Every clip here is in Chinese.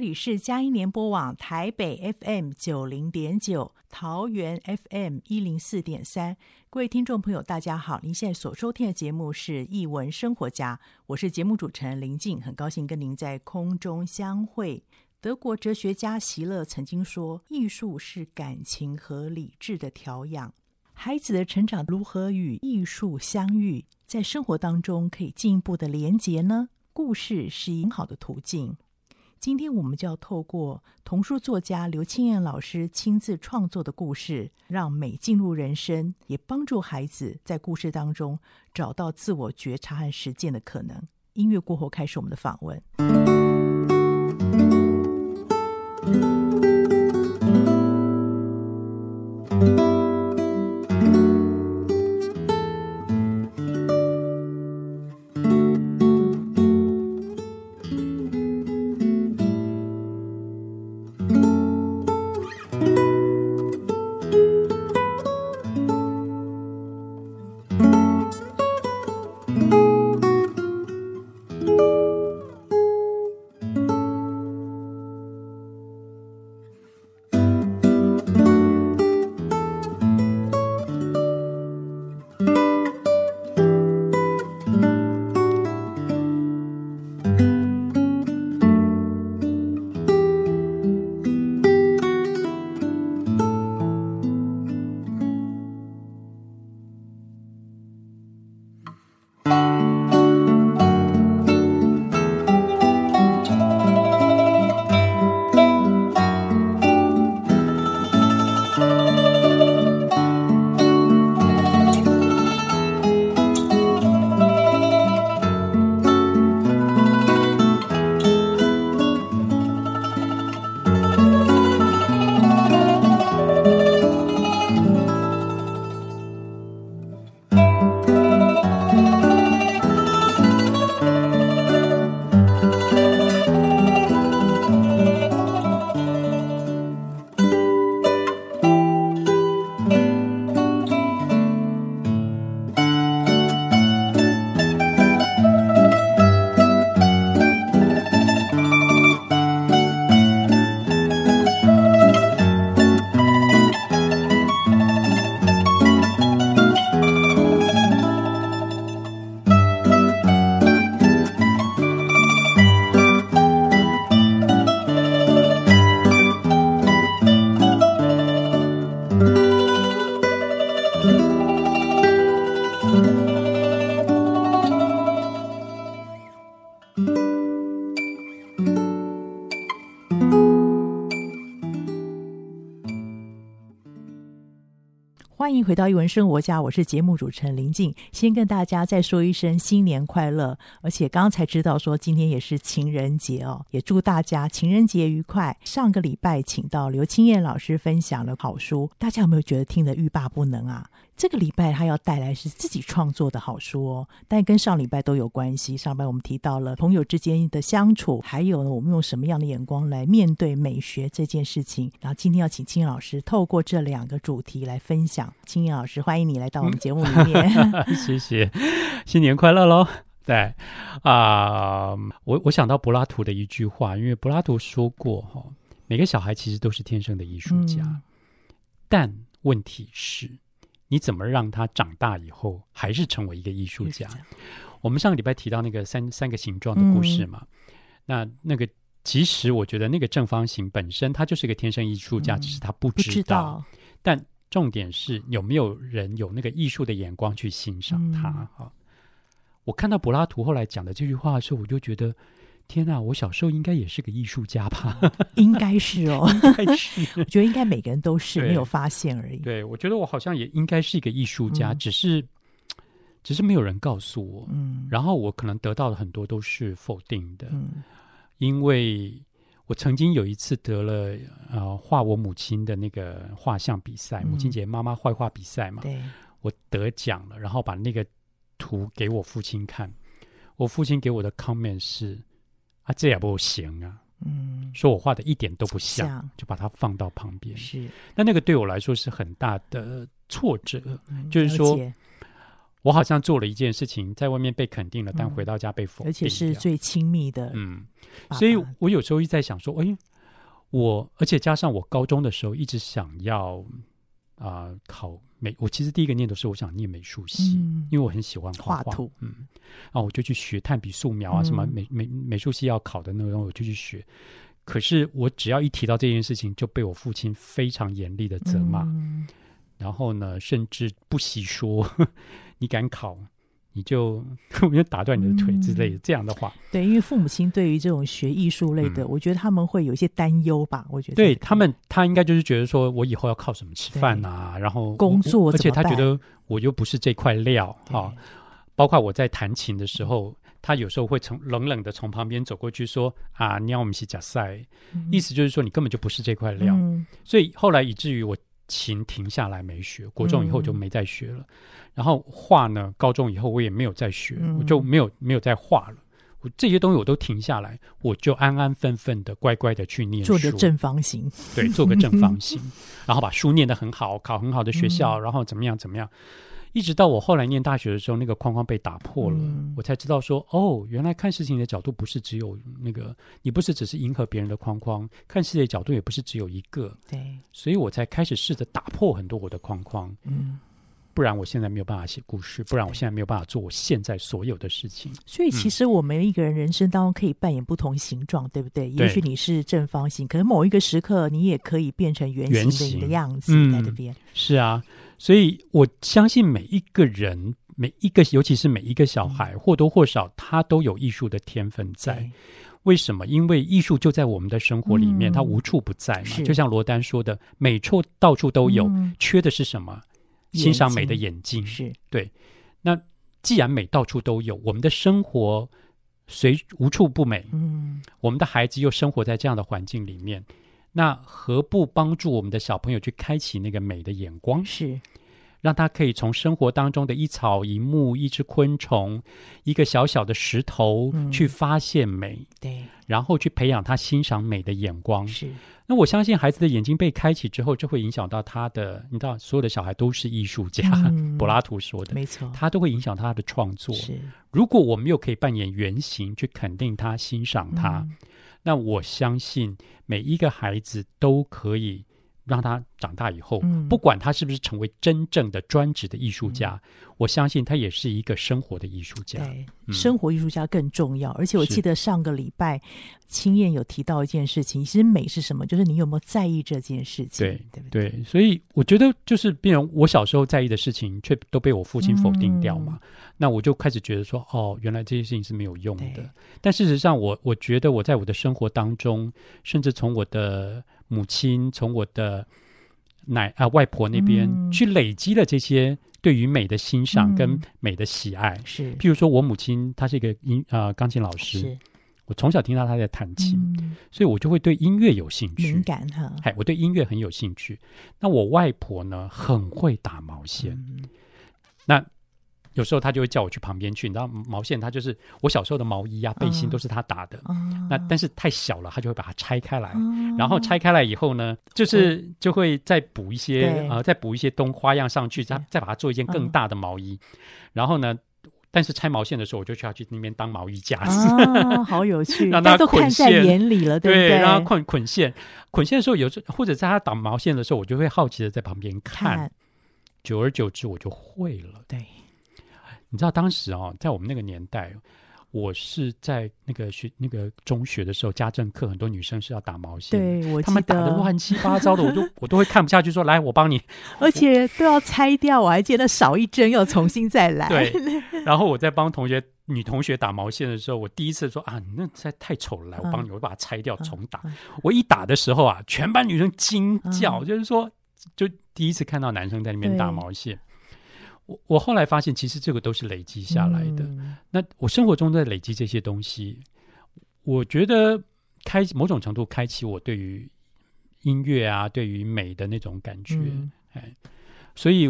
里是佳音联播网台北 FM 九零点九，桃园 FM 一零四点三。各位听众朋友，大家好！您现在所收听的节目是《艺文生活家》，我是节目主持人林静，很高兴跟您在空中相会。德国哲学家席勒曾经说：“艺术是感情和理智的调养。”孩子的成长如何与艺术相遇，在生活当中可以进一步的连结呢？故事是很好的途径。今天我们就要透过童书作家刘青燕老师亲自创作的故事，让美进入人生，也帮助孩子在故事当中找到自我觉察和实践的可能。音乐过后，开始我们的访问。回到一文生活家，我是节目主持人林静。先跟大家再说一声新年快乐，而且刚才知道说今天也是情人节哦，也祝大家情人节愉快。上个礼拜请到刘青燕老师分享了好书，大家有没有觉得听得欲罢不能啊？这个礼拜他要带来是自己创作的好书哦，但跟上礼拜都有关系。上礼拜我们提到了朋友之间的相处，还有呢，我们用什么样的眼光来面对美学这件事情。然后今天要请清彦老师透过这两个主题来分享。清彦老师，欢迎你来到我们节目里面。谢谢，新年快乐喽！对啊，我我想到柏拉图的一句话，因为柏拉图说过哈，每个小孩其实都是天生的艺术家，嗯、但问题是。你怎么让他长大以后还是成为一个艺术家？我们上个礼拜提到那个三三个形状的故事嘛，嗯、那那个。其实我觉得那个正方形本身，他就是一个天生艺术家，嗯、只是他不知道。但重点是有没有人有那个艺术的眼光去欣赏他？哈、嗯，我看到柏拉图后来讲的这句话的时候，我就觉得。天呐，我小时候应该也是个艺术家吧？应该是哦，应该是。我觉得应该每个人都是没有发现而已。对，我觉得我好像也应该是一个艺术家，嗯、只是只是没有人告诉我。嗯，然后我可能得到的很多都是否定的。嗯，因为我曾经有一次得了呃画我母亲的那个画像比赛，嗯、母亲节妈妈绘画比赛嘛。对，我得奖了，然后把那个图给我父亲看，我父亲给我的 comment 是。啊，这也不行啊！嗯，说我画的一点都不像，像就把它放到旁边。是，那那个对我来说是很大的挫折。嗯、就是说，我好像做了一件事情，在外面被肯定了，嗯、但回到家被否定，而且是最亲密的。嗯，所以我有时候一直在想说，哎，我而且加上我高中的时候一直想要啊、呃、考。美，我其实第一个念头是我想念美术系，嗯、因为我很喜欢画画。嗯，然后我就去学炭笔素描啊，嗯、什么美美美术系要考的那个东西，我就去学。可是我只要一提到这件事情，就被我父亲非常严厉的责骂，嗯、然后呢，甚至不惜说 你敢考。你就 我就打断你的腿之类的、嗯、这样的话，对，因为父母亲对于这种学艺术类的，嗯、我觉得他们会有一些担忧吧。我觉得对他们，他应该就是觉得说我以后要靠什么吃饭啊？然后工作，而且他觉得我又不是这块料啊。包括我在弹琴的时候，他有时候会从冷冷的从旁边走过去说：“啊，你要我们去假赛。嗯”意思就是说你根本就不是这块料。嗯、所以后来以至于我琴停下来没学，国中以后就没再学了。嗯然后画呢，高中以后我也没有再学，嗯、我就没有没有再画了。我这些东西我都停下来，我就安安分分的、乖乖的去念书，做个正方形，对，做个正方形，然后把书念得很好，考很好的学校，嗯、然后怎么样怎么样。一直到我后来念大学的时候，那个框框被打破了，嗯、我才知道说，哦，原来看事情的角度不是只有那个，你不是只是迎合别人的框框，看世界的角度也不是只有一个。对，所以我才开始试着打破很多我的框框。嗯。不然我现在没有办法写故事，不然我现在没有办法做我现在所有的事情。所以其实我们一个人人生当中可以扮演不同形状，对不对？对，也许你是正方形，可能某一个时刻你也可以变成圆形的样子在这边。是啊，所以我相信每一个人，每一个尤其是每一个小孩，嗯、或多或少他都有艺术的天分在。为什么？因为艺术就在我们的生活里面，嗯、它无处不在嘛。就像罗丹说的，美处到处都有，嗯、缺的是什么？欣赏美的眼睛是对。那既然美到处都有，我们的生活随无处不美。嗯，我们的孩子又生活在这样的环境里面，那何不帮助我们的小朋友去开启那个美的眼光？是。让他可以从生活当中的一草一木、一只昆虫、一个小小的石头去发现美，嗯、对，然后去培养他欣赏美的眼光。是，那我相信孩子的眼睛被开启之后，就会影响到他的。你知道，所有的小孩都是艺术家，嗯、柏拉图说的，没错，他都会影响他的创作。是，如果我们又可以扮演原型去肯定他、欣赏他，嗯、那我相信每一个孩子都可以。让他长大以后，嗯、不管他是不是成为真正的专职的艺术家，嗯、我相信他也是一个生活的艺术家。对，嗯、生活艺术家更重要。而且我记得上个礼拜，青燕有提到一件事情，其实美是什么？就是你有没有在意这件事情？对，对不对？对，所以我觉得就是，变成我小时候在意的事情，却都被我父亲否定掉嘛。嗯、那我就开始觉得说，哦，原来这些事情是没有用的。但事实上我，我我觉得我在我的生活当中，甚至从我的。母亲从我的奶啊外婆那边去累积了这些对于美的欣赏跟美的喜爱，嗯、是。譬如说我母亲她是一个音啊、呃、钢琴老师，我从小听到她在弹琴，嗯、所以我就会对音乐有兴趣，敏感哈。哎，我对音乐很有兴趣。那我外婆呢，很会打毛线，嗯、那。有时候他就会叫我去旁边去，你知道毛线，他就是我小时候的毛衣啊、背心都是他打的。嗯、那但是太小了，他就会把它拆开来，嗯、然后拆开来以后呢，就是就会再补一些啊、再补一些东花样上去，再再把它做一件更大的毛衣。嗯、然后呢，但是拆毛线的时候，我就需要去那边当毛衣架子，啊、好有趣，让他捆线，眼里了，对不对？对，让他捆捆线，捆线的时候有时或者在他打毛线的时候，我就会好奇的在旁边看，看。久而久之我就会了。对。你知道当时哦，在我们那个年代，我是在那个学那个中学的时候，家政课很多女生是要打毛线，对，我他们打的乱七八糟的，我都我都会看不下去，说来我帮你，而且都要拆掉，我还记得少一针要重新再来。对，然后我在帮同学女同学打毛线的时候，我第一次说啊，你那实在太丑了，来我帮你，我把它拆掉重打。嗯嗯、我一打的时候啊，全班女生惊叫，嗯、就是说，就第一次看到男生在那边打毛线。我我后来发现，其实这个都是累积下来的。嗯、那我生活中在累积这些东西，我觉得开某种程度开启我对于音乐啊，对于美的那种感觉。嗯、哎，所以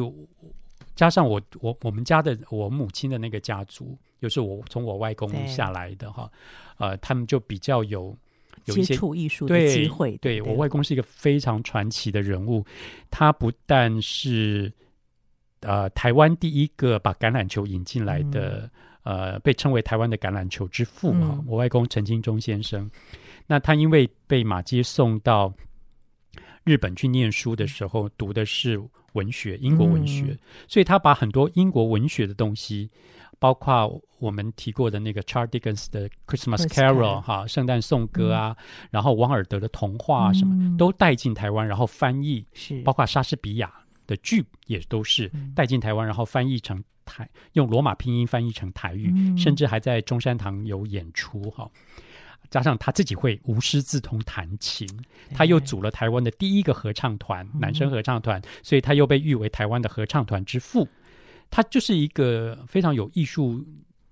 加上我我我们家的我母亲的那个家族，就是我从我外公下来的哈，呃，他们就比较有有一些接触艺术的机会。对我外公是一个非常传奇的人物，他不但是。呃，台湾第一个把橄榄球引进来的，嗯、呃，被称为台湾的橄榄球之父啊，嗯、我外公陈金忠先生。那他因为被马偕送到日本去念书的时候，读的是文学，英国文学，嗯、所以他把很多英国文学的东西，包括我们提过的那个 Charles Dickens 的 Christmas Carol 哈，圣诞颂歌啊，嗯、然后王尔德的童话啊，什么、嗯、都带进台湾，然后翻译，是。包括莎士比亚。的剧也都是带进台湾，然后翻译成台，用罗马拼音翻译成台语，嗯、甚至还在中山堂有演出哈。加上他自己会无师自通弹琴，他又组了台湾的第一个合唱团，嗯、男生合唱团，所以他又被誉为台湾的合唱团之父。他就是一个非常有艺术。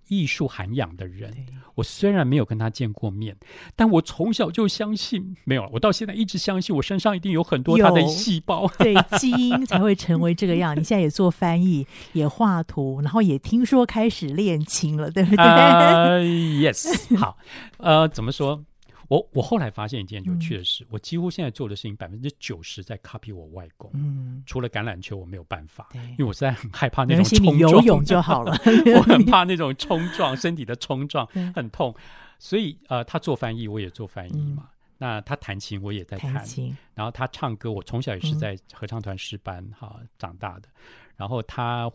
艺术涵养的人，我虽然没有跟他见过面，但我从小就相信，没有，我到现在一直相信，我身上一定有很多他的细胞，对，基因才会成为这个样。你现在也做翻译，也画图，然后也听说开始练琴了，对不对？Uh, yes，好，呃，怎么说？我我后来发现一件有趣的事，嗯、我几乎现在做的事情百分之九十在 copy 我外公。嗯，除了橄榄球我没有办法，因为我实在很害怕那种冲撞。游泳就好了，我很 怕那种冲撞，身体的冲撞很痛。所以呃，他做翻译，我也做翻译嘛。嗯、那他弹琴，我也在弹。琴然后他唱歌，我从小也是在合唱团诗班哈、嗯啊、长大的。然后他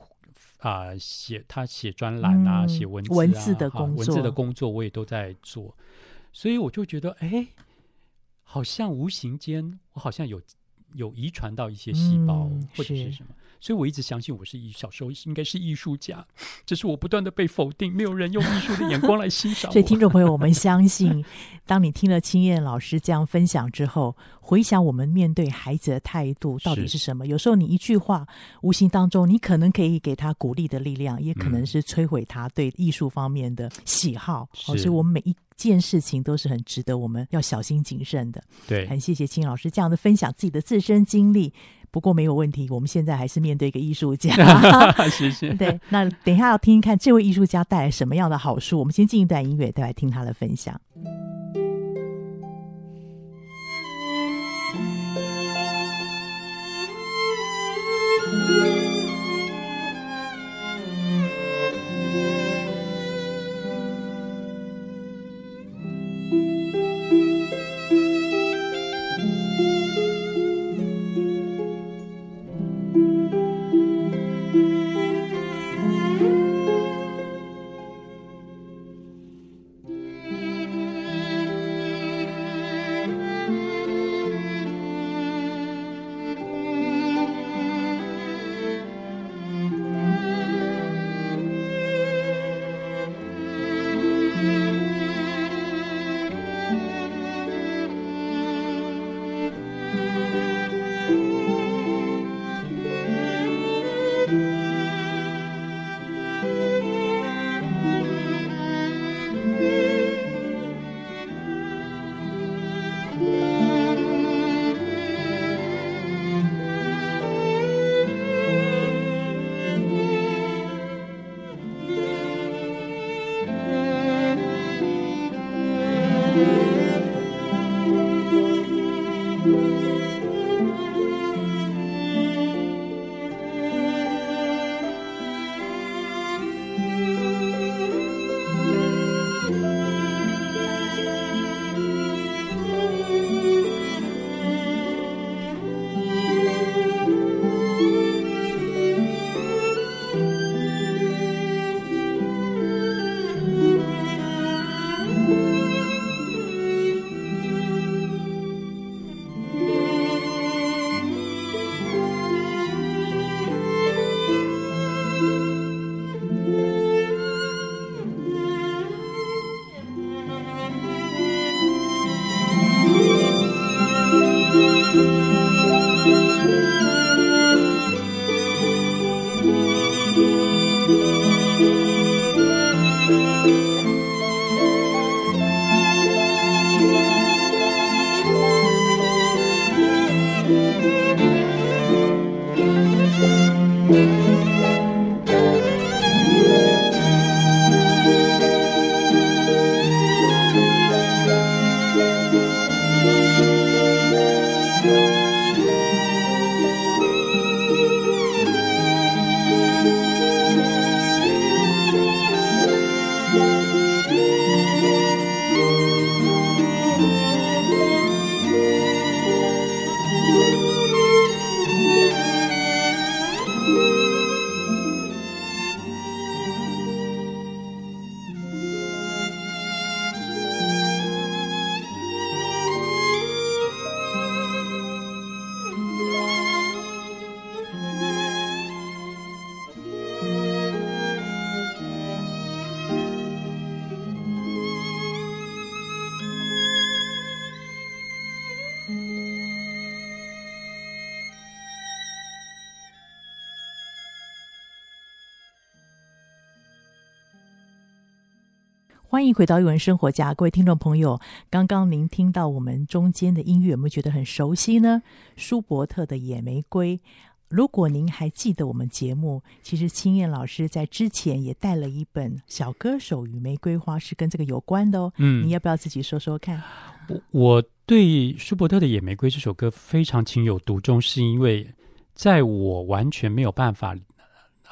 啊、呃、写他写专栏啊，写、嗯、文字啊，文字的工作，文字的工作我也都在做。所以我就觉得，哎，好像无形间，我好像有有遗传到一些细胞，嗯、或者是什么。所以我一直相信我是艺，小时候应该是艺术家，只是我不断的被否定，没有人用艺术的眼光来欣赏。所以听众朋友，我们 相信，当你听了清燕老师这样分享之后，回想我们面对孩子的态度到底是什么？有时候你一句话，无形当中你可能可以给他鼓励的力量，也可能是摧毁他对艺术方面的喜好。嗯、所以我们每一件事情都是很值得我们要小心谨慎的。对，很谢谢青老师这样的分享自己的自身经历。不过没有问题，我们现在还是面对一个艺术家。谢谢。对，那等一下要听一看这位艺术家带来什么样的好处。我们先进一段音乐，再来听他的分享。迎回到一文生活家，各位听众朋友，刚刚您听到我们中间的音乐，有没有觉得很熟悉呢？舒伯特的《野玫瑰》。如果您还记得我们节目，其实青燕老师在之前也带了一本《小歌手与玫瑰花》，是跟这个有关的哦。嗯，你要不要自己说说看？我我对舒伯特的《野玫瑰》这首歌非常情有独钟，是因为在我完全没有办法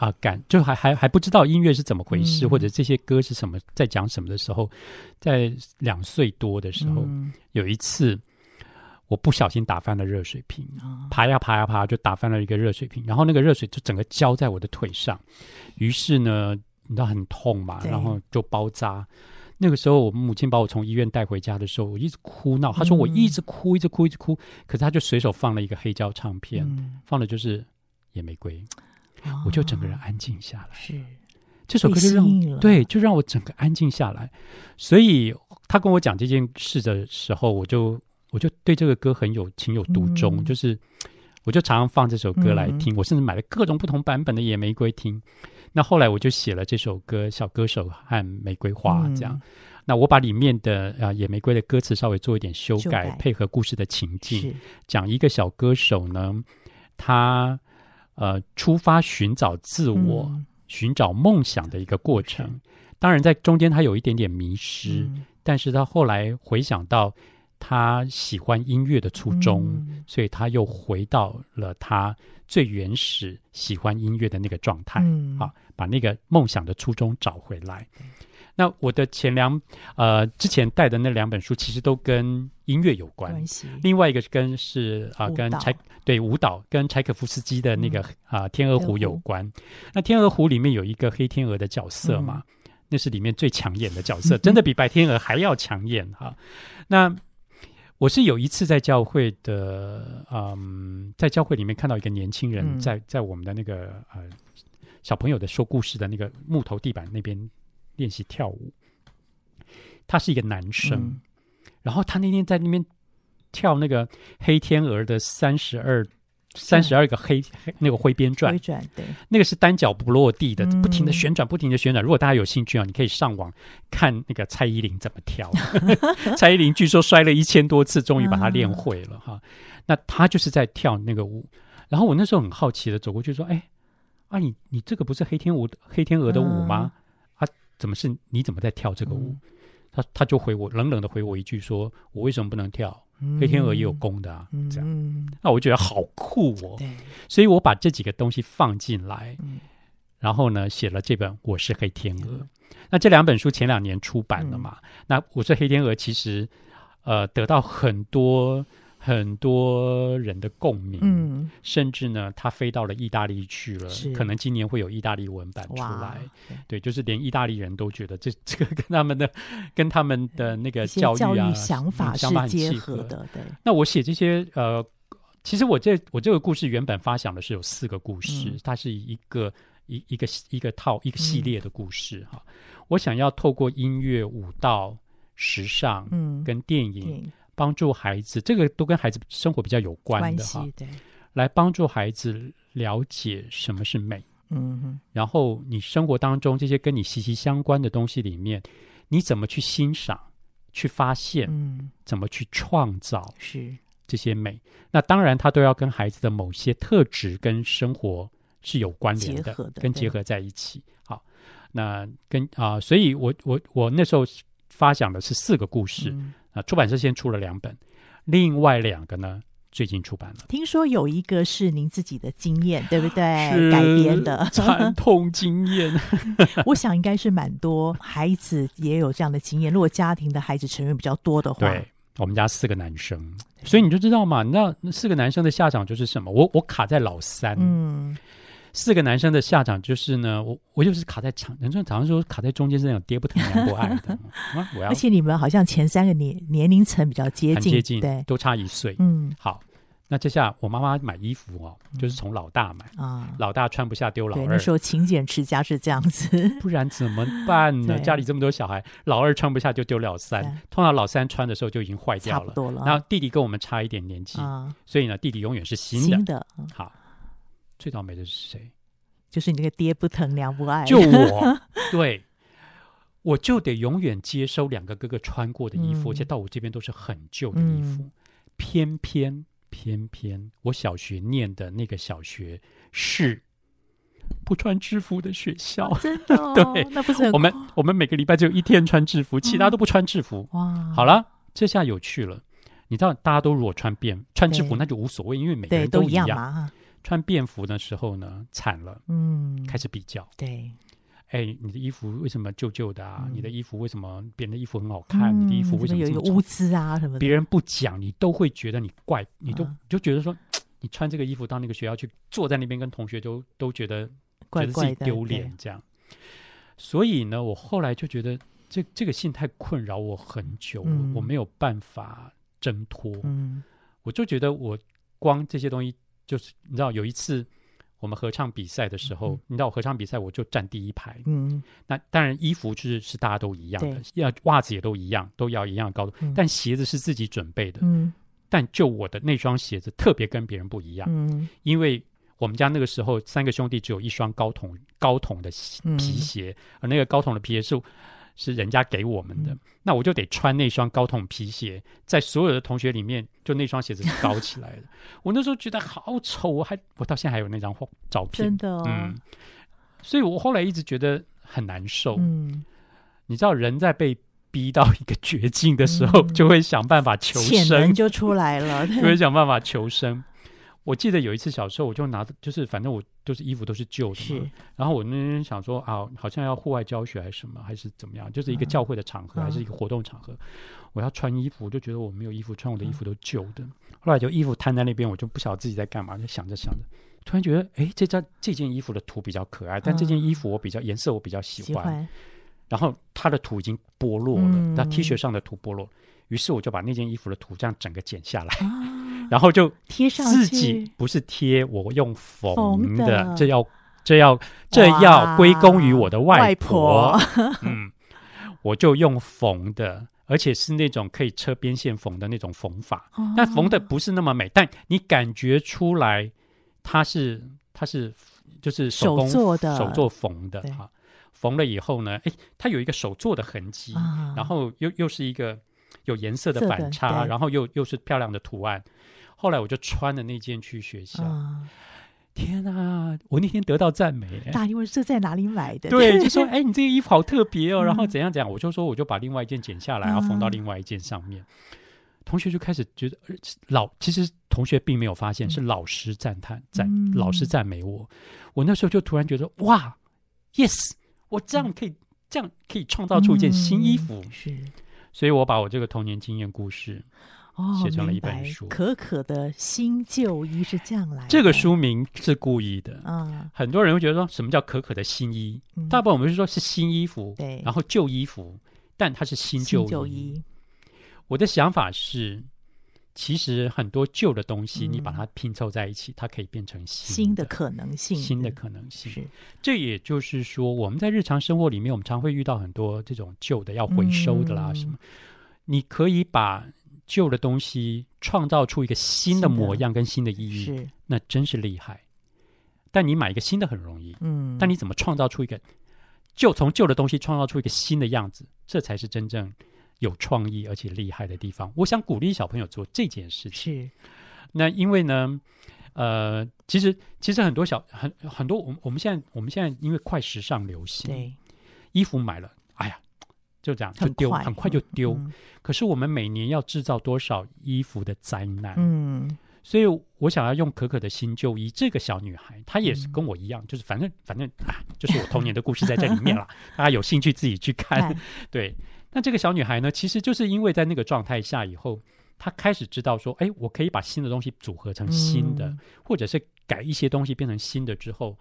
啊感，就还还还不知道音乐是怎么回事，嗯、或者这些歌是什么，在讲什么的时候，在两岁多的时候，嗯、有一次。我不小心打翻了热水瓶，爬呀爬呀爬，就打翻了一个热水瓶，然后那个热水就整个浇在我的腿上，于是呢，你知道很痛嘛，然后就包扎。那个时候，我母亲把我从医院带回家的时候，我一直哭闹。她说我一直哭，一直哭，一直哭。可是她就随手放了一个黑胶唱片，放的就是《野玫瑰》，我就整个人安静下来。是这首歌就让对，就让我整个安静下来。所以他跟我讲这件事的时候，我就。我就对这个歌很有情有独钟，嗯、就是我就常常放这首歌来听，嗯、我甚至买了各种不同版本的《野玫瑰》听。那后来我就写了这首歌《小歌手和玫瑰花》这样。嗯、那我把里面的啊《野玫瑰》的歌词稍微做一点修改，修改配合故事的情境，讲一个小歌手呢，他呃出发寻找自我、嗯、寻找梦想的一个过程。嗯、当然，在中间他有一点点迷失，嗯、但是他后来回想到。他喜欢音乐的初衷，嗯、所以他又回到了他最原始喜欢音乐的那个状态，嗯、啊，把那个梦想的初衷找回来。嗯、那我的前两呃之前带的那两本书，其实都跟音乐有关。另外一个跟是啊，跟柴对舞蹈跟柴可夫斯基的那个、嗯、啊《天鹅湖》有关。嗯、那《天鹅湖》里面有一个黑天鹅的角色嘛，嗯、那是里面最抢眼的角色，真的比白天鹅还要抢眼哈、啊。那我是有一次在教会的，嗯，在教会里面看到一个年轻人在在我们的那个呃小朋友的说故事的那个木头地板那边练习跳舞。他是一个男生，嗯、然后他那天在那边跳那个黑天鹅的三十二。三十二个黑黑那个挥边转，转对，那个是单脚不落地的，不停的旋转，不停的旋转。如果大家有兴趣啊，你可以上网看那个蔡依林怎么跳。蔡依林据说摔了一千多次，终于把它练会了哈。那他就是在跳那个舞。然后我那时候很好奇的走过去说：“哎，啊你你这个不是黑天舞黑天鹅的舞吗？啊，怎么是你怎么在跳这个舞？”他他就回我冷冷的回我一句说：“我为什么不能跳？”黑天鹅也有公的啊，嗯、这样，那我觉得好酷哦。所以我把这几个东西放进来，嗯、然后呢，写了这本《我是黑天鹅》。嗯、那这两本书前两年出版了嘛？嗯、那《我是黑天鹅》其实呃得到很多。很多人的共鸣，嗯，甚至呢，他飞到了意大利去了，可能今年会有意大利文版出来，对，就是连意大利人都觉得这 这个跟他们的跟他们的那个教育啊想法是结合。的，对。那我写这些呃，其实我这我这个故事原本发想的是有四个故事，嗯、它是一个一一个一个套一个系列的故事哈、嗯。我想要透过音乐、舞蹈、时尚，嗯，跟电影。帮助孩子，这个都跟孩子生活比较有关的哈，对，来帮助孩子了解什么是美，嗯哼，然后你生活当中这些跟你息息相关的东西里面，你怎么去欣赏、去发现，嗯，怎么去创造是。这些美？那当然，它都要跟孩子的某些特质跟生活是有关联的，结合的跟结合在一起。好，那跟啊、呃，所以我我我那时候发想的是四个故事。嗯啊，出版社先出了两本，另外两个呢，最近出版了。听说有一个是您自己的经验，对不对？改编的 惨痛经验。我想应该是蛮多孩子也有这样的经验。如果家庭的孩子成员比较多的话，对，我们家四个男生，所以你就知道嘛，那那四个男生的下场就是什么？我我卡在老三，嗯。四个男生的下场就是呢，我我就是卡在场，人家常常说卡在中间是那种爹不疼娘不爱的。而且你们好像前三个年年龄层比较接近，接近，对，都差一岁。嗯，好，那接下来我妈妈买衣服哦，就是从老大买啊，老大穿不下丢老二。那时候勤俭持家是这样子，不然怎么办呢？家里这么多小孩，老二穿不下就丢老三，通常老三穿的时候就已经坏掉了，差不多了。然后弟弟跟我们差一点年纪，所以呢，弟弟永远是新的。好。最倒霉的是谁？就是你那个爹不疼娘不爱。就我，对，我就得永远接收两个哥哥穿过的衣服，嗯、而且到我这边都是很旧的衣服。嗯、偏偏偏偏，我小学念的那个小学是不穿制服的学校，啊、真的、哦？对，那不是很我们我们每个礼拜只有一天穿制服，其他都不穿制服。哇，好了，这下有趣了。你知道，大家都如果穿便穿制服，那就无所谓，因为每个人都一样。一样嘛，穿便服的时候呢，惨了，嗯，开始比较。对，哎，你的衣服为什么旧旧的啊？你的衣服为什么别人的衣服很好看？你的衣服为什么有一个污渍啊？什么？别人不讲，你都会觉得你怪，你都就觉得说，你穿这个衣服到那个学校去，坐在那边跟同学都都觉得觉得自己丢脸这样。所以呢，我后来就觉得这这个心态困扰我很久，我没有办法。挣脱，嗯，我就觉得我光这些东西，就是你知道，有一次我们合唱比赛的时候，嗯、你知道我合唱比赛我就站第一排，嗯，那当然衣服就是是大家都一样的，要袜子也都一样，都要一样的高度，嗯、但鞋子是自己准备的，嗯，但就我的那双鞋子特别跟别人不一样，嗯，因为我们家那个时候三个兄弟只有一双高筒高筒的皮鞋，嗯、而那个高筒的皮鞋是。是人家给我们的，嗯、那我就得穿那双高筒皮鞋，在所有的同学里面，就那双鞋子是高起来的。我那时候觉得好丑，我还我到现在还有那张照片，真的、哦，嗯。所以我后来一直觉得很难受。嗯，你知道，人在被逼到一个绝境的时候，嗯、就会想办法求生，就出来了，就会想办法求生。我记得有一次小时候，我就拿着，就是反正我就是衣服都是旧的嘛。是然后我那天想说啊，好像要户外教学还是什么，还是怎么样，就是一个教会的场合，嗯、还是一个活动场合，嗯、我要穿衣服，我就觉得我没有衣服穿，我的衣服都旧的。嗯、后来就衣服摊在那边，我就不晓得自己在干嘛，就想着想着，突然觉得，哎，这张这件衣服的图比较可爱，但这件衣服我比较颜色我比较喜欢。喜欢然后它的图已经剥落了，那、嗯、T 恤上的图剥落，于是我就把那件衣服的图这样整个剪下来。啊然后就贴上自己不是贴，我用缝的，这要这要这要归功于我的外婆。嗯，我就用缝的，而且是那种可以车边线缝的那种缝法。但缝的不是那么美，但你感觉出来它是它是就是手工做的手做缝的啊。缝了以后呢，哎，它有一个手做的痕迹，然后又又是一个有颜色的反差，然后又又是漂亮的图案。后来我就穿了那件去学校，嗯、天啊！我那天得到赞美，大家问这在哪里买的？对，就说哎，你这个衣服好特别哦，嗯、然后怎样怎样，我就说我就把另外一件剪下来，然后缝到另外一件上面。嗯、同学就开始觉得老，其实同学并没有发现，是老师赞叹赞，嗯、老师赞美我。我那时候就突然觉得哇，yes，我这样可以，嗯、这样可以创造出一件新衣服。嗯、是，所以我把我这个童年经验故事。写成了一本书，哦，可可的新旧衣是这样来的。这个书名是故意的，嗯，很多人会觉得说什么叫可可的新衣？嗯、大部分我们是说是新衣服，对，然后旧衣服，但它是新旧衣。旧衣。我的想法是，其实很多旧的东西，你把它拼凑在一起，嗯、它可以变成新的，新的可能性，新的可能性。是，这也就是说，我们在日常生活里面，我们常会遇到很多这种旧的要回收的啦，嗯、什么，你可以把。旧的东西创造出一个新的模样跟新的意义，是那真是厉害。但你买一个新的很容易，嗯，但你怎么创造出一个旧从旧的东西创造出一个新的样子，这才是真正有创意而且厉害的地方。我想鼓励小朋友做这件事情。是那因为呢，呃，其实其实很多小很很多，我们我们现在我们现在因为快时尚流行，对衣服买了。就这样就丢，很快，就丢。嗯、可是我们每年要制造多少衣服的灾难？嗯，所以我想要用可可的新旧衣。这个小女孩，她也是跟我一样，嗯、就是反正反正啊，就是我童年的故事在这里面了。大家有兴趣自己去看。看 对，那这个小女孩呢，其实就是因为在那个状态下以后，她开始知道说，哎，我可以把新的东西组合成新的，嗯、或者是改一些东西变成新的之后。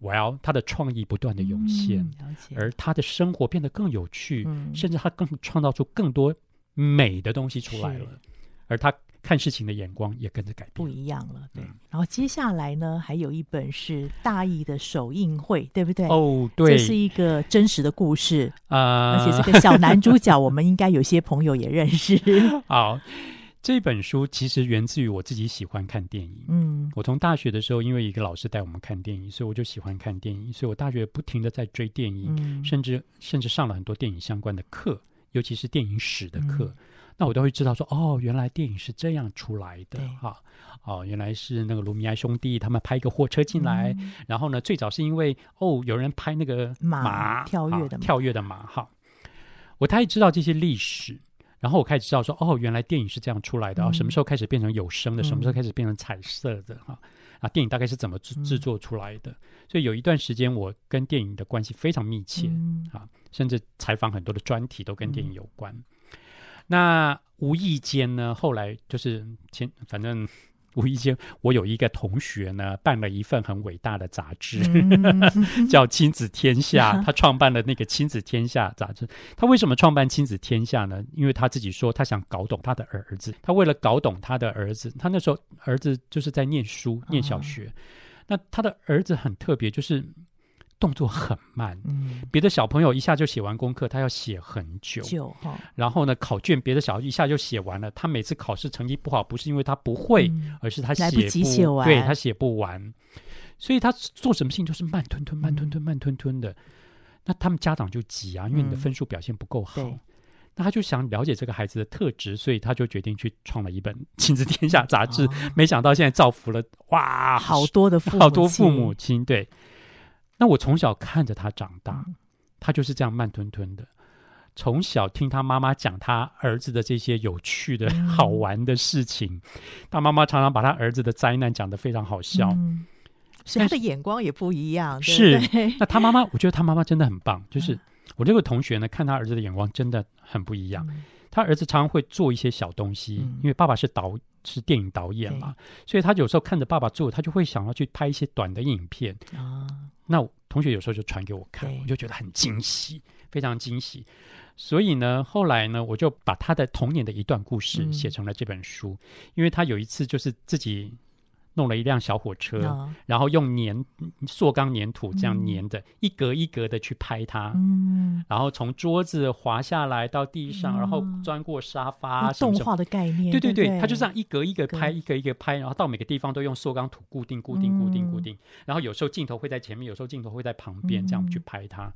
Well，他的创意不断的涌现，嗯、而他的生活变得更有趣，嗯、甚至他更创造出更多美的东西出来了，而他看事情的眼光也跟着改变，不一样了。对，嗯、然后接下来呢，还有一本是大义的首映会，对不对？哦，对，这是一个真实的故事啊，呃、而且这个小男主角，我们应该有些朋友也认识。好。这本书其实源自于我自己喜欢看电影。嗯，我从大学的时候，因为一个老师带我们看电影，所以我就喜欢看电影。所以我大学不停的在追电影，嗯、甚至甚至上了很多电影相关的课，尤其是电影史的课。嗯、那我都会知道说，哦，原来电影是这样出来的哈。对哦，原来是那个卢米埃兄弟他们拍一个货车进来，嗯、然然后呢，最早是因为哦，有人拍那个马，马跳跃的马跳跃的马哈。我大概知道这些历史。然后我开始知道说，哦，原来电影是这样出来的啊！什么时候开始变成有声的？什么时候开始变成彩色的？哈啊，电影大概是怎么制制作出来的？所以有一段时间，我跟电影的关系非常密切啊，甚至采访很多的专题都跟电影有关。那无意间呢，后来就是前反正。无意间，我有一个同学呢，办了一份很伟大的杂志，嗯、叫《亲子天下》。他创办了那个《亲子天下》杂志。他为什么创办《亲子天下》呢？因为他自己说，他想搞懂他的儿子。他为了搞懂他的儿子，他那时候儿子就是在念书，念小学。哦、那他的儿子很特别，就是。动作很慢，嗯，别的小朋友一下就写完功课，他要写很久，久哈。然后呢，考卷别的小孩一下就写完了，他每次考试成绩不好，不是因为他不会，嗯、而是他写不，来不及写完，对，他写不完，所以他做什么事情都是慢吞吞、慢吞吞、慢吞吞的。嗯、那他们家长就急啊，因为你的分数表现不够好，嗯、那他就想了解这个孩子的特质，所以他就决定去创了一本《亲子天下》杂志。哦、没想到现在造福了哇，好多的父母好多父母亲，对。那我从小看着他长大，他就是这样慢吞吞的。从小听他妈妈讲他儿子的这些有趣的 好玩的事情，他妈妈常常把他儿子的灾难讲得非常好笑。嗯，所以他的眼光也不一样。是，那他妈妈，我觉得他妈妈真的很棒。就是我这个同学呢，看他儿子的眼光真的很不一样。他儿子常常会做一些小东西，因为爸爸是导是电影导演嘛，所以他有时候看着爸爸做，他就会想要去拍一些短的影片啊。那同学有时候就传给我看，我就觉得很惊喜，非常惊喜。所以呢，后来呢，我就把他的童年的一段故事写成了这本书。嗯、因为他有一次就是自己弄了一辆小火车，哦、然后用粘塑钢粘土这样粘的，嗯、一格一格的去拍它，嗯、然后从桌子滑下来到地上，嗯、然后钻过沙发，动画的概念，对对对，对他就这样一格一格拍，一格一格拍，然后到每个地方都用塑钢土固定、固定、固定、固定。然后有时候镜头会在前面，有时候镜头会在旁边，这样去拍它。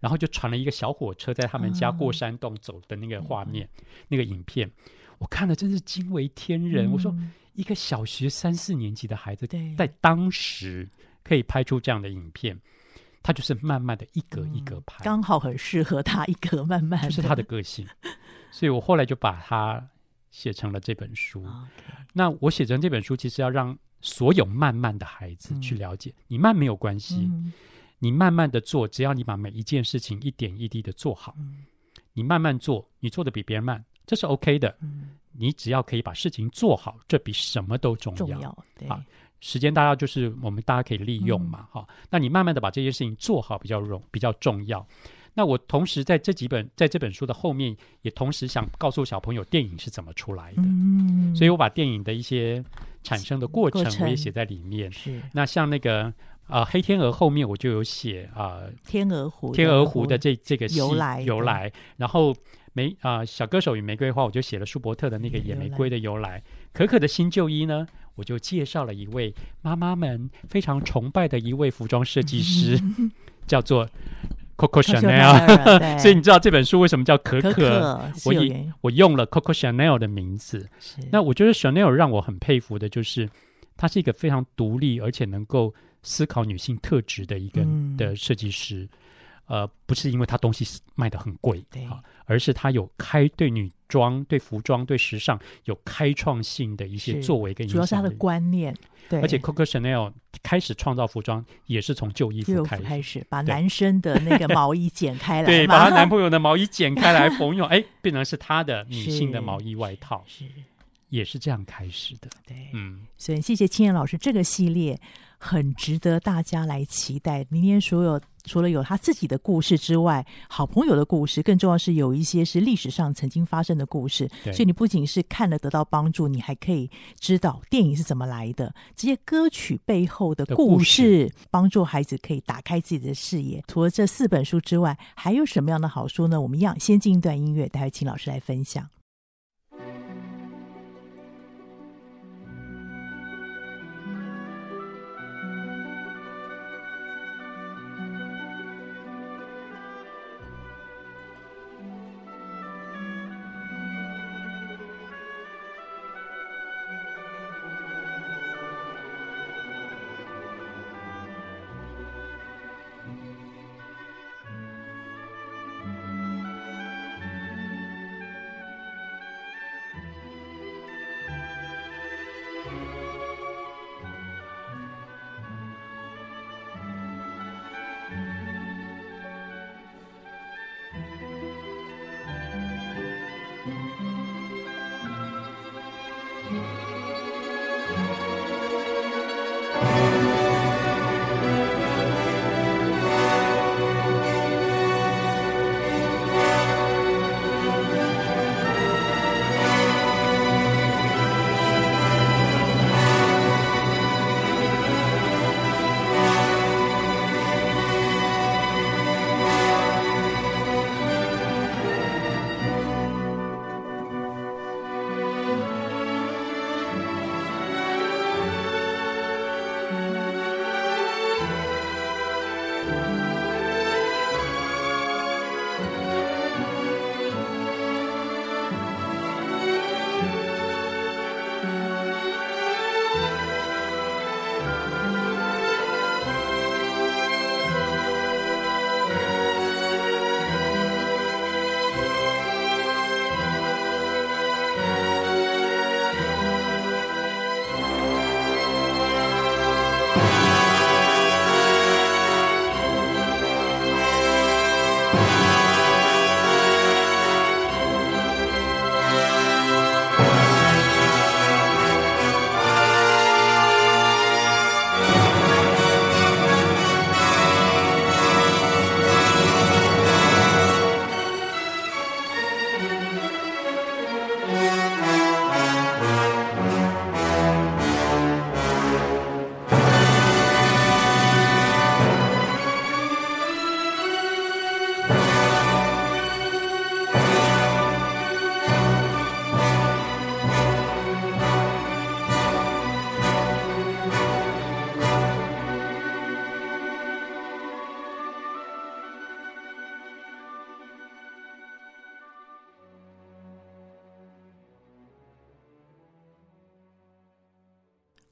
然后就传了一个小火车在他们家过山洞走的那个画面，那个影片，我看了真是惊为天人。我说，一个小学三四年级的孩子，在当时可以拍出这样的影片，他就是慢慢的一格一格拍，刚好很适合他一格慢慢，就是他的个性。所以我后来就把它写成了这本书。那我写成这本书，其实要让所有慢慢的孩子去了解，你慢没有关系。你慢慢的做，只要你把每一件事情一点一滴的做好，嗯、你慢慢做，你做的比别人慢，这是 OK 的。嗯、你只要可以把事情做好，这比什么都重要。重要对啊，时间大家就是我们大家可以利用嘛，哈、嗯。那你慢慢的把这件事情做好比较容比较重要。那我同时在这几本在这本书的后面，也同时想告诉小朋友电影是怎么出来的。嗯，所以我把电影的一些产生的过程我也写在里面。是，那像那个。啊，黑天鹅后面我就有写啊，天鹅湖，天鹅湖的这这个由来由来，然后玫啊小歌手与玫瑰花，我就写了舒伯特的那个野玫瑰的由来，可可的新旧衣呢，我就介绍了一位妈妈们非常崇拜的一位服装设计师，叫做 Coco Chanel，所以你知道这本书为什么叫可可？我以我用了 Coco Chanel 的名字，那我觉得 Chanel 让我很佩服的就是，他是一个非常独立而且能够。思考女性特质的一个的设计师，嗯、呃，不是因为他东西卖的很贵，对啊，而是他有开对女装、对服装、对时尚有开创性的一些作为跟影响，主要是他的观念。对，而且 Coco Chanel 开始创造服装也是从旧衣服开始，开始把男生的那个毛衣剪开来，对，把他男 朋友的毛衣剪开来缝用，哎，变成是他的女性的毛衣外套，是，是也是这样开始的。对，嗯，所以谢谢青燕老师这个系列。很值得大家来期待。明天所有除了有他自己的故事之外，好朋友的故事，更重要是有一些是历史上曾经发生的故事。所以你不仅是看了得到帮助，你还可以知道电影是怎么来的，这些歌曲背后的故事，帮助孩子可以打开自己的视野。除了这四本书之外，还有什么样的好书呢？我们一样先进一段音乐，待会请老师来分享。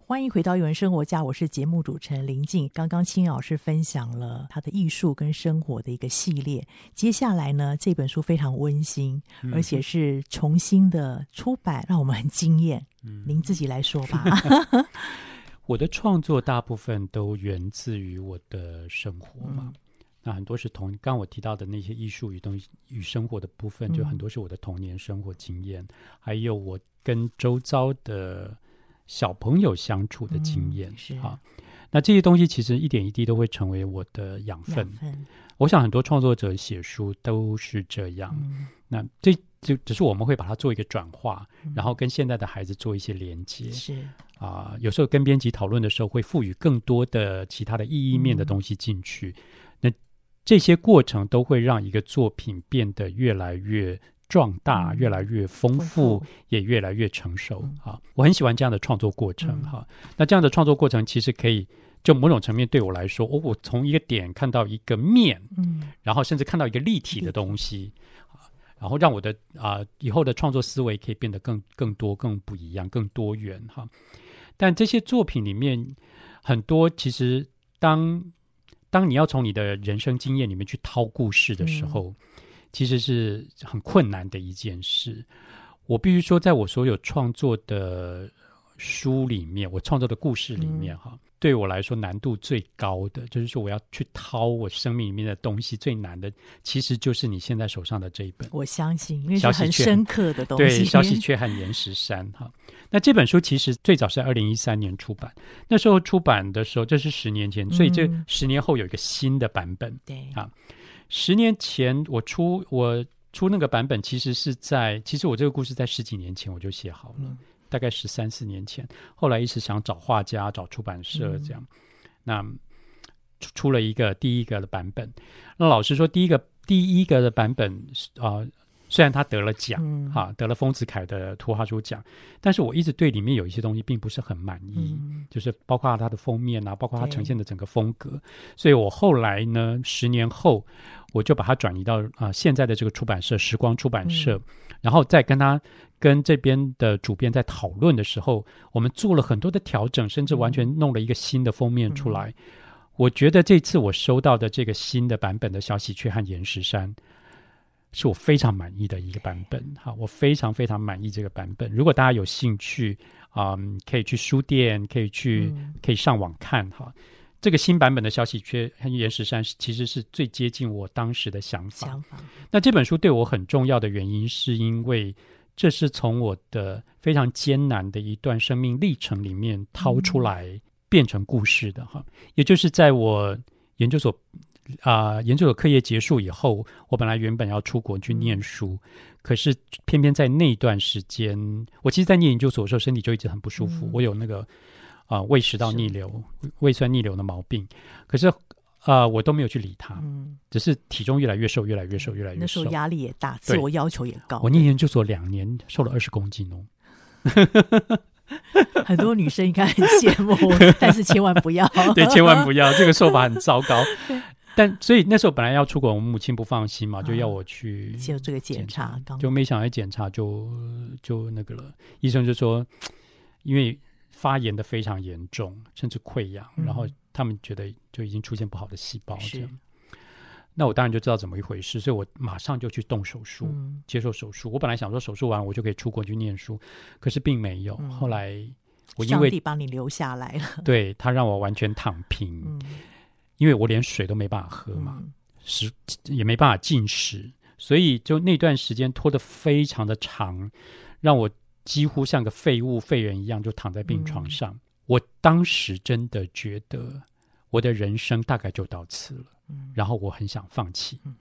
欢迎回到《艺文生活家》，我是节目主持人林静。刚刚青老师分享了他的艺术跟生活的一个系列，接下来呢，这本书非常温馨，而且是重新的出版，让我们很惊艳。嗯，您自己来说吧。我的创作大部分都源自于我的生活嘛。嗯那很多是童，刚刚我提到的那些艺术与东西与生活的部分，就很多是我的童年生活经验，嗯、还有我跟周遭的小朋友相处的经验。嗯、是啊，那这些东西其实一点一滴都会成为我的养分。养分。我想很多创作者写书都是这样。嗯、那这就只是我们会把它做一个转化，嗯、然后跟现在的孩子做一些连接。是啊，有时候跟编辑讨论的时候，会赋予更多的其他的意义面的东西进去。那这些过程都会让一个作品变得越来越壮大，嗯、越来越丰富，也越来越成熟。哈、嗯，我很喜欢这样的创作过程。哈、嗯，那这样的创作过程其实可以，就某种层面对我来说，哦、我从一个点看到一个面，嗯，然后甚至看到一个立体的东西，嗯、然后让我的啊、呃、以后的创作思维可以变得更更多、更不一样、更多元。哈，但这些作品里面很多，其实当当你要从你的人生经验里面去掏故事的时候，嗯、其实是很困难的一件事。我必须说，在我所有创作的书里面，我创作的故事里面，哈、嗯，对我来说难度最高的，就是说我要去掏我生命里面的东西，最难的，其实就是你现在手上的这一本。我相信，因为是很深刻的东西。对，萧喜鹊和岩石山，哈。那这本书其实最早是二零一三年出版，那时候出版的时候，这是十年前，所以这十年后有一个新的版本。对、嗯、啊，十年前我出我出那个版本，其实是在其实我这个故事在十几年前我就写好了，嗯、大概十三四年前。后来一直想找画家、找出版社这样，嗯、那出出了一个第一个的版本。那老实说，第一个第一个的版本啊。呃虽然他得了奖，嗯、哈，得了丰子恺的图画书奖，但是我一直对里面有一些东西并不是很满意，嗯、就是包括它的封面啊，包括它呈现的整个风格，所以我后来呢，十年后我就把它转移到啊、呃、现在的这个出版社时光出版社，嗯、然后再跟他跟这边的主编在讨论的时候，我们做了很多的调整，甚至完全弄了一个新的封面出来。嗯、我觉得这次我收到的这个新的版本的小喜鹊和岩石山。是我非常满意的一个版本，哈，我非常非常满意这个版本。如果大家有兴趣，嗯，可以去书店，可以去，可以上网看，哈。这个新版本的消息，却和岩石山其实是最接近我当时的想法。想法。那这本书对我很重要的原因，是因为这是从我的非常艰难的一段生命历程里面掏出来变成故事的，哈。也就是在我研究所。啊、呃，研究所课业结束以后，我本来原本要出国去念书，嗯、可是偏偏在那段时间，我其实，在念研究所的时候，身体就一直很不舒服，嗯、我有那个啊、呃、胃食道逆流、胃酸逆流的毛病，可是啊、呃，我都没有去理他，嗯，只是体重越来越瘦，越来越瘦，越来越瘦。那时候压力也大，自我要求也高。我念研究所两年，瘦了二十公斤哦。很多女生应该很羡慕，但是千万不要，对，千万不要，这个瘦法很糟糕。但所以那时候本来要出国，我母亲不放心嘛，就要我去就这个检查，就没想到检查就就那个了。医生就说，因为发炎的非常严重，甚至溃疡，嗯、然后他们觉得就已经出现不好的细胞这样。是那我当然就知道怎么一回事，所以我马上就去动手术，嗯、接受手术。我本来想说手术完我就可以出国去念书，可是并没有。嗯、后来我因为上帝把你留下来了，对，他让我完全躺平。嗯因为我连水都没办法喝嘛，食、嗯、也没办法进食，所以就那段时间拖得非常的长，让我几乎像个废物、废人一样，就躺在病床上。嗯、我当时真的觉得我的人生大概就到此了，嗯、然后我很想放弃。嗯、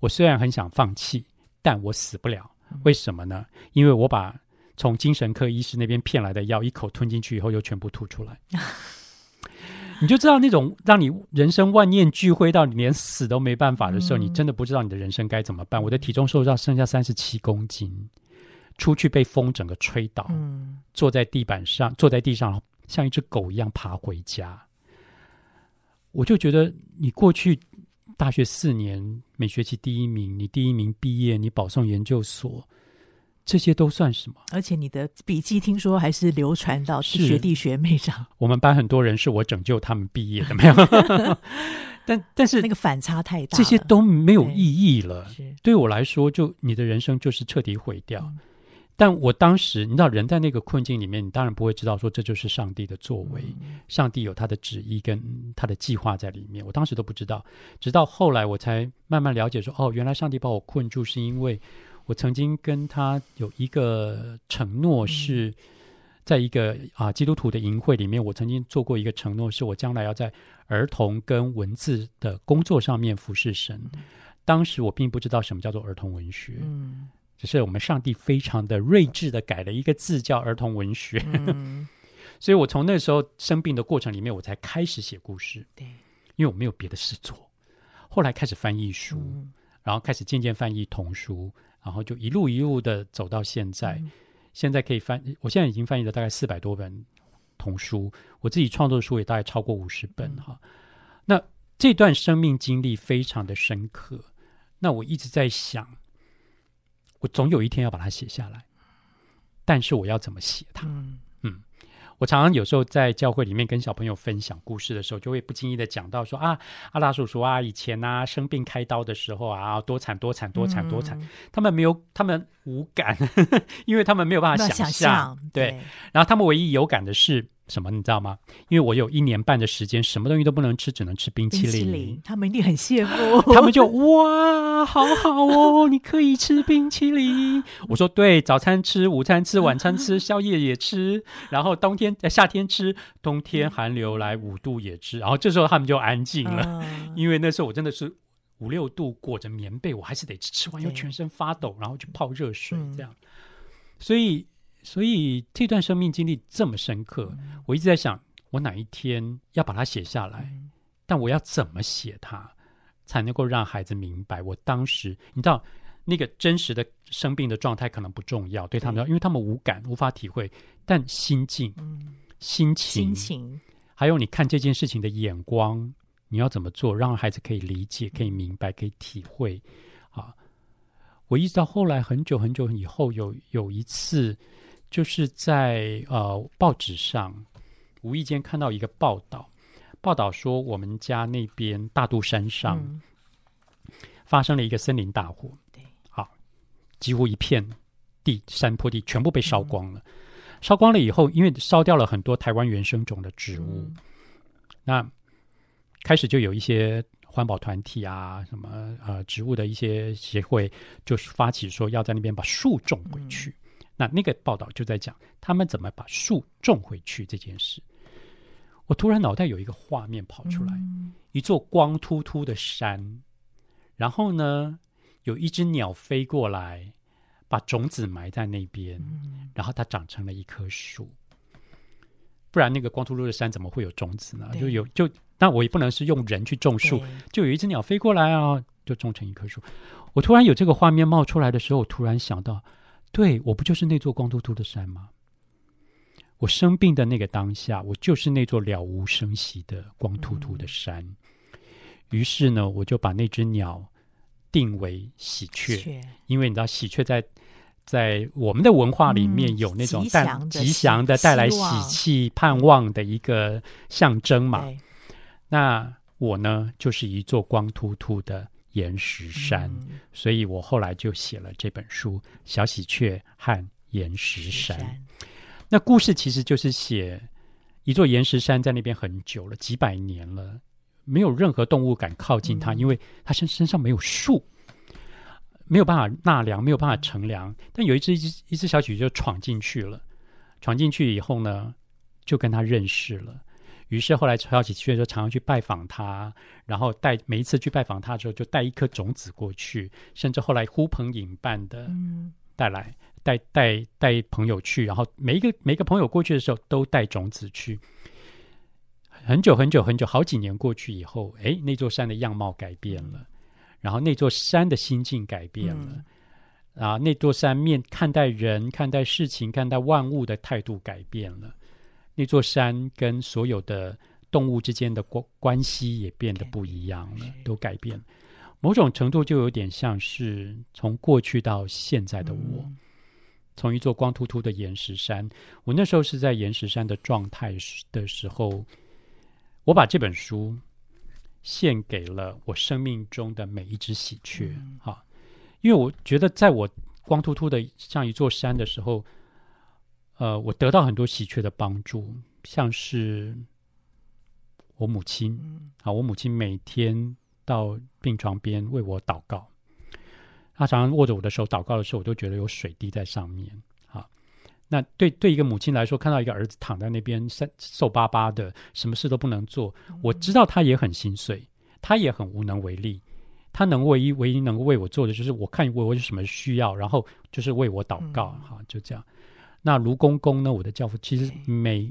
我虽然很想放弃，但我死不了。为什么呢？因为我把从精神科医师那边骗来的药一口吞进去以后，又全部吐出来。你就知道那种让你人生万念俱灰到你连死都没办法的时候，嗯、你真的不知道你的人生该怎么办。我的体重瘦到剩下三十七公斤，出去被风整个吹倒，嗯、坐在地板上，坐在地上像一只狗一样爬回家。我就觉得你过去大学四年每学期第一名，你第一名毕业，你保送研究所，这些都算什么？而且你的笔记听说还是流传到学弟学妹上。我们班很多人是我拯救他们毕业的，没有。但但是那个反差太大，这些都没有意义了。对，对我来说，就你的人生就是彻底毁掉。嗯但我当时，你知道，人在那个困境里面，你当然不会知道说这就是上帝的作为，嗯、上帝有他的旨意跟他的计划在里面。我当时都不知道，直到后来我才慢慢了解说，哦，原来上帝把我困住，是因为我曾经跟他有一个承诺，是在一个啊基督徒的营会里面，我曾经做过一个承诺，是我将来要在儿童跟文字的工作上面服侍神。当时我并不知道什么叫做儿童文学。嗯只是我们上帝非常的睿智的改了一个字，叫儿童文学。嗯、所以我从那时候生病的过程里面，我才开始写故事。对，因为我没有别的事做。后来开始翻译书，嗯、然后开始渐渐翻译童书，然后就一路一路的走到现在。嗯、现在可以翻，我现在已经翻译了大概四百多本童书，我自己创作的书也大概超过五十本哈。嗯、那这段生命经历非常的深刻。那我一直在想。我总有一天要把它写下来，但是我要怎么写它？嗯，嗯，我常常有时候在教会里面跟小朋友分享故事的时候，就会不经意的讲到说啊，阿达叔叔啊，以前啊生病开刀的时候啊，多惨多惨多惨多惨，嗯、他们没有，他们无感，因为他们没有办法想象，想象对，对，然后他们唯一有感的是。什么你知道吗？因为我有一年半的时间，什么东西都不能吃，只能吃冰淇淋。淇淋，他们一定很羡慕。他们就哇，好好哦，你可以吃冰淇淋。我说对，早餐吃，午餐吃，晚餐吃，宵夜也吃。然后冬天、夏天吃，冬天寒流来五度也吃。然后这时候他们就安静了，嗯、因为那时候我真的是五六度裹着棉被，我还是得吃，吃完又全身发抖，然后去泡热水这样。嗯、所以。所以这段生命经历这么深刻，嗯、我一直在想，我哪一天要把它写下来？嗯、但我要怎么写它，才能够让孩子明白我当时？你知道，那个真实的生病的状态可能不重要，对他们，对因为他们无感，无法体会。但心境、嗯、心情、心情，还有你看这件事情的眼光，你要怎么做，让孩子可以理解、可以明白、可以体会？啊！我一直到后来很久很久以后，有有一次。就是在呃报纸上无意间看到一个报道，报道说我们家那边大肚山上发生了一个森林大火，对，好，几乎一片地山坡地全部被烧光了。嗯、烧光了以后，因为烧掉了很多台湾原生种的植物，嗯、那开始就有一些环保团体啊，什么呃植物的一些协会，就是发起说要在那边把树种回去。嗯那那个报道就在讲他们怎么把树种回去这件事。我突然脑袋有一个画面跑出来，嗯、一座光秃秃的山，然后呢，有一只鸟飞过来，把种子埋在那边，嗯、然后它长成了一棵树。不然那个光秃秃的山怎么会有种子呢？就有就那我也不能是用人去种树，就有一只鸟飞过来啊，就种成一棵树。我突然有这个画面冒出来的时候，我突然想到。对，我不就是那座光秃秃的山吗？我生病的那个当下，我就是那座了无声息的光秃秃的山。嗯、于是呢，我就把那只鸟定为喜鹊，因为你知道，喜鹊在在我们的文化里面有那种带、嗯、吉祥的、带来喜气、盼望的一个象征嘛。那我呢，就是一座光秃秃的。岩石山，嗯、所以我后来就写了这本书《小喜鹊和岩石山》。山那故事其实就是写一座岩石山在那边很久了，几百年了，没有任何动物敢靠近它，嗯、因为它身身上没有树，没有办法纳凉，没有办法乘凉。但有一只一只一只小喜鹊就闯进去了，闯进去以后呢，就跟他认识了。于是后来小喜鹊就常常去拜访他，然后带每一次去拜访他的时候，就带一颗种子过去，甚至后来呼朋引伴的带来带带带朋友去，然后每一个每一个朋友过去的时候都带种子去。很久很久很久，好几年过去以后，哎，那座山的样貌改变了，然后那座山的心境改变了，嗯、啊，那座山面看待人、看待事情、看待万物的态度改变了。那座山跟所有的动物之间的关关系也变得不一样了，都改变。了。某种程度就有点像是从过去到现在的我，从一座光秃秃的岩石山，我那时候是在岩石山的状态的时候，我把这本书献给了我生命中的每一只喜鹊，哈、嗯，因为我觉得在我光秃秃的像一座山的时候，呃，我得到很多喜鹊的帮助，像是我母亲，啊，我母亲每天到病床边为我祷告。她常常握着我的手祷告的时候，我都觉得有水滴在上面。啊，那对对一个母亲来说，看到一个儿子躺在那边瘦瘦巴巴的，什么事都不能做，我知道他也很心碎，他也很无能为力。他能唯一唯一能够为我做的，就是我看我我有什么需要，然后就是为我祷告。哈，就这样。那卢公公呢？我的教父，其实每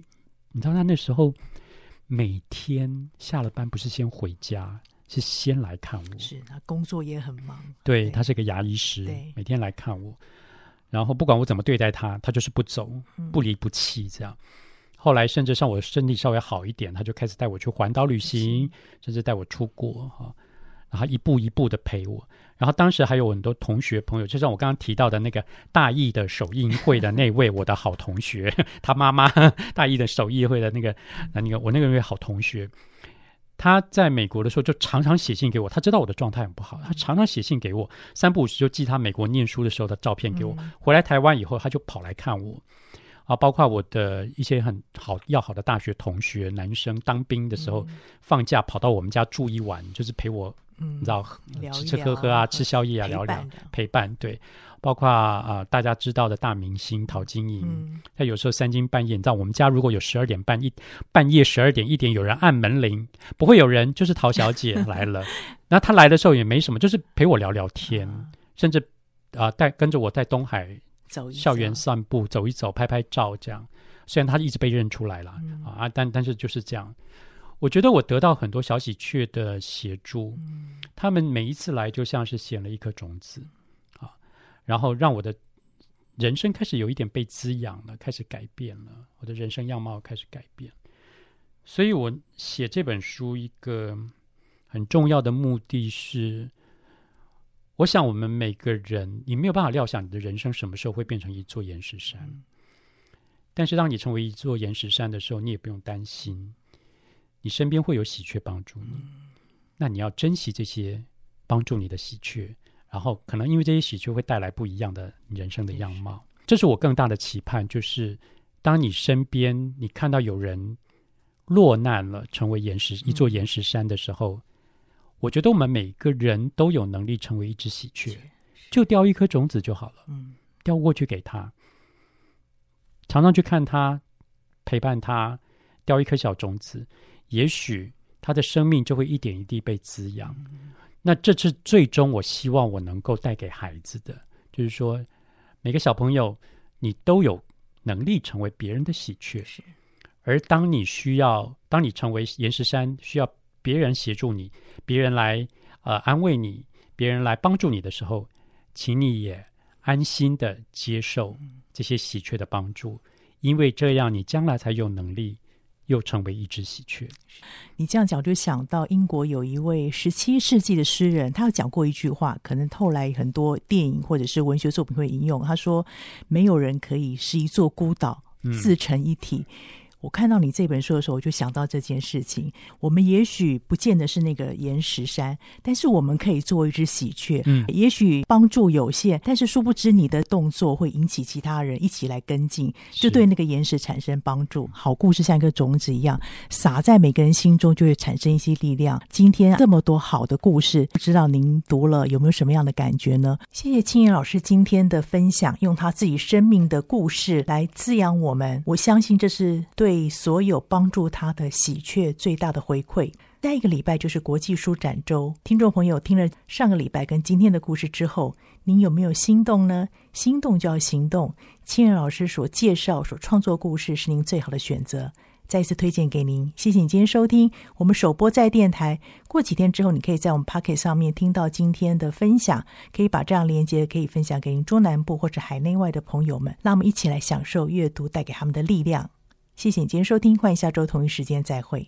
你知道他那时候每天下了班，不是先回家。是先来看我，是他工作也很忙，对，对他是个牙医师，每天来看我，然后不管我怎么对待他，他就是不走，不离不弃这样。嗯、后来甚至像我身体稍微好一点，他就开始带我去环岛旅行，甚至带我出国哈，然后一步一步的陪我。然后当时还有很多同学朋友，就像我刚刚提到的那个大义的首映会的那位我的好同学，他妈妈 大义的首映会的那个那那个我那个位好同学。他在美国的时候就常常写信给我，他知道我的状态很不好，他常常写信给我，三不五时就寄他美国念书的时候的照片给我。嗯、回来台湾以后，他就跑来看我，啊，包括我的一些很好要好的大学同学，男生当兵的时候、嗯、放假跑到我们家住一晚，就是陪我，嗯、你知道吃吃喝喝啊，吃宵夜啊，聊聊陪伴，对。包括啊、呃，大家知道的大明星陶晶莹，她、嗯、有时候三更半夜，你知道我们家如果有十二点半一半夜十二点一点有人按门铃，不会有人，就是陶小姐来了。那她来的时候也没什么，就是陪我聊聊天，嗯、甚至啊、呃、带跟着我在东海校园散步走一走，拍拍照这样。虽然她一直被认出来了、嗯、啊，但但是就是这样。我觉得我得到很多小喜鹊的协助，嗯、他们每一次来就像是衔了一颗种子啊。然后让我的人生开始有一点被滋养了，开始改变了，我的人生样貌开始改变。所以我写这本书一个很重要的目的是，我想我们每个人，你没有办法料想你的人生什么时候会变成一座岩石山。嗯。但是当你成为一座岩石山的时候，你也不用担心，你身边会有喜鹊帮助你。那你要珍惜这些帮助你的喜鹊。然后，可能因为这些喜鹊会带来不一样的人生的样貌，这是我更大的期盼。就是当你身边你看到有人落难了，成为岩石一座岩石山的时候，我觉得我们每个人都有能力成为一只喜鹊，就叼一颗种子就好了。嗯，叼过去给他，常常去看他，陪伴他，叼一颗小种子，也许他的生命就会一点一滴被滋养。那这是最终我希望我能够带给孩子的，就是说，每个小朋友你都有能力成为别人的喜鹊。是。而当你需要，当你成为岩石山，需要别人协助你，别人来呃安慰你，别人来帮助你的时候，请你也安心的接受这些喜鹊的帮助，因为这样你将来才有能力。又成为一只喜鹊。你这样讲，就想到英国有一位十七世纪的诗人，他有讲过一句话，可能后来很多电影或者是文学作品会引用。他说：“没有人可以是一座孤岛，自成一体。”嗯我看到你这本书的时候，我就想到这件事情。我们也许不见得是那个岩石山，但是我们可以做一只喜鹊。嗯，也许帮助有限，但是殊不知你的动作会引起其他人一起来跟进，就对那个岩石产生帮助。好故事像一个种子一样，撒在每个人心中，就会产生一些力量。今天这么多好的故事，不知道您读了有没有什么样的感觉呢？谢谢青云老师今天的分享，用他自己生命的故事来滋养我们。我相信这是对。为所有帮助他的喜鹊最大的回馈。下一个礼拜就是国际书展周，听众朋友听了上个礼拜跟今天的故事之后，您有没有心动呢？心动就要行动。青妍老师所介绍、所创作故事是您最好的选择，再次推荐给您。谢谢你今天收听我们首播在电台。过几天之后，你可以在我们 Pocket 上面听到今天的分享，可以把这样连接可以分享给您中南部或者海内外的朋友们，让我们一起来享受阅读带给他们的力量。谢谢你今天收听，欢迎下周同一时间再会。